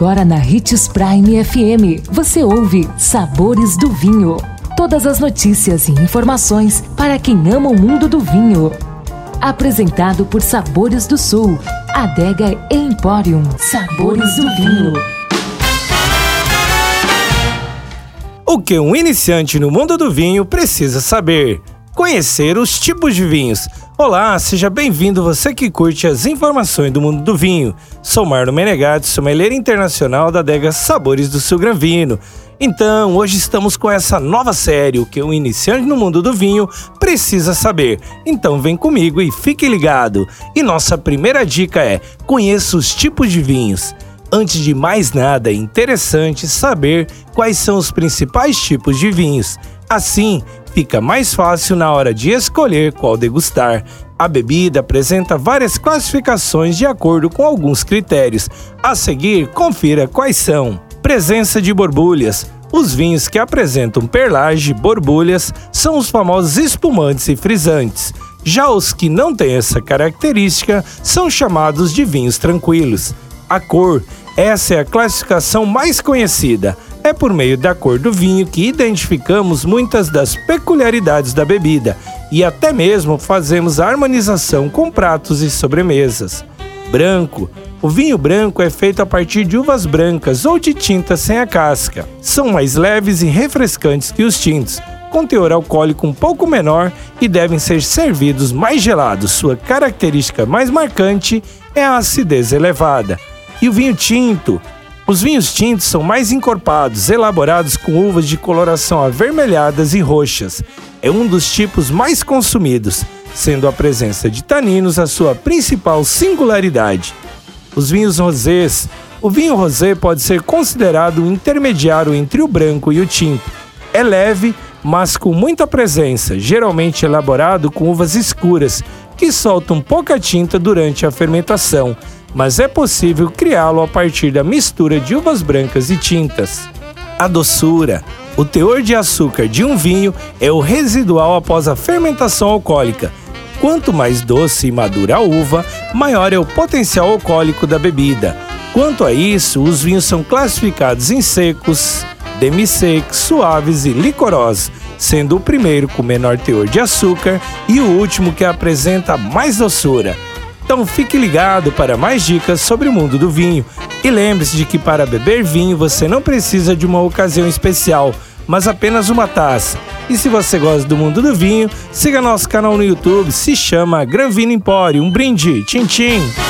Agora na Ritz Prime FM, você ouve Sabores do Vinho. Todas as notícias e informações para quem ama o mundo do vinho. Apresentado por Sabores do Sul, Adega Emporium. Sabores do Vinho. O que um iniciante no mundo do vinho precisa saber? Conhecer os tipos de vinhos Olá, seja bem-vindo você que curte as informações do mundo do vinho. Sou Marlon Menegatti, sommelier internacional da adega Sabores do Sul Gran Vino. Então, hoje estamos com essa nova série, o que um iniciante no mundo do vinho precisa saber. Então vem comigo e fique ligado. E nossa primeira dica é: conheça os tipos de vinhos. Antes de mais nada, é interessante saber quais são os principais tipos de vinhos. Assim, fica mais fácil na hora de escolher qual degustar. A bebida apresenta várias classificações de acordo com alguns critérios. A seguir, confira quais são: presença de borbulhas. Os vinhos que apresentam perlage, borbulhas, são os famosos espumantes e frisantes. Já os que não têm essa característica são chamados de vinhos tranquilos. A cor, essa é a classificação mais conhecida. É por meio da cor do vinho que identificamos muitas das peculiaridades da bebida e até mesmo fazemos a harmonização com pratos e sobremesas. Branco. O vinho branco é feito a partir de uvas brancas ou de tinta sem a casca. São mais leves e refrescantes que os tintos, com teor alcoólico um pouco menor e devem ser servidos mais gelados. Sua característica mais marcante é a acidez elevada. E o vinho tinto os vinhos tintos são mais encorpados, elaborados com uvas de coloração avermelhadas e roxas. É um dos tipos mais consumidos, sendo a presença de taninos a sua principal singularidade. Os vinhos rosés. O vinho rosé pode ser considerado um intermediário entre o branco e o tinto. É leve, mas com muita presença, geralmente elaborado com uvas escuras, que soltam pouca tinta durante a fermentação mas é possível criá-lo a partir da mistura de uvas brancas e tintas. A doçura. O teor de açúcar de um vinho é o residual após a fermentação alcoólica. Quanto mais doce e madura a uva, maior é o potencial alcoólico da bebida. Quanto a isso, os vinhos são classificados em secos, demi-secos, suaves e licorosos, sendo o primeiro com menor teor de açúcar e o último que apresenta mais doçura. Então fique ligado para mais dicas sobre o mundo do vinho. E lembre-se de que para beber vinho você não precisa de uma ocasião especial, mas apenas uma taça. E se você gosta do mundo do vinho, siga nosso canal no YouTube, se chama Gran Vino Empório. Um brinde, tchim tchim!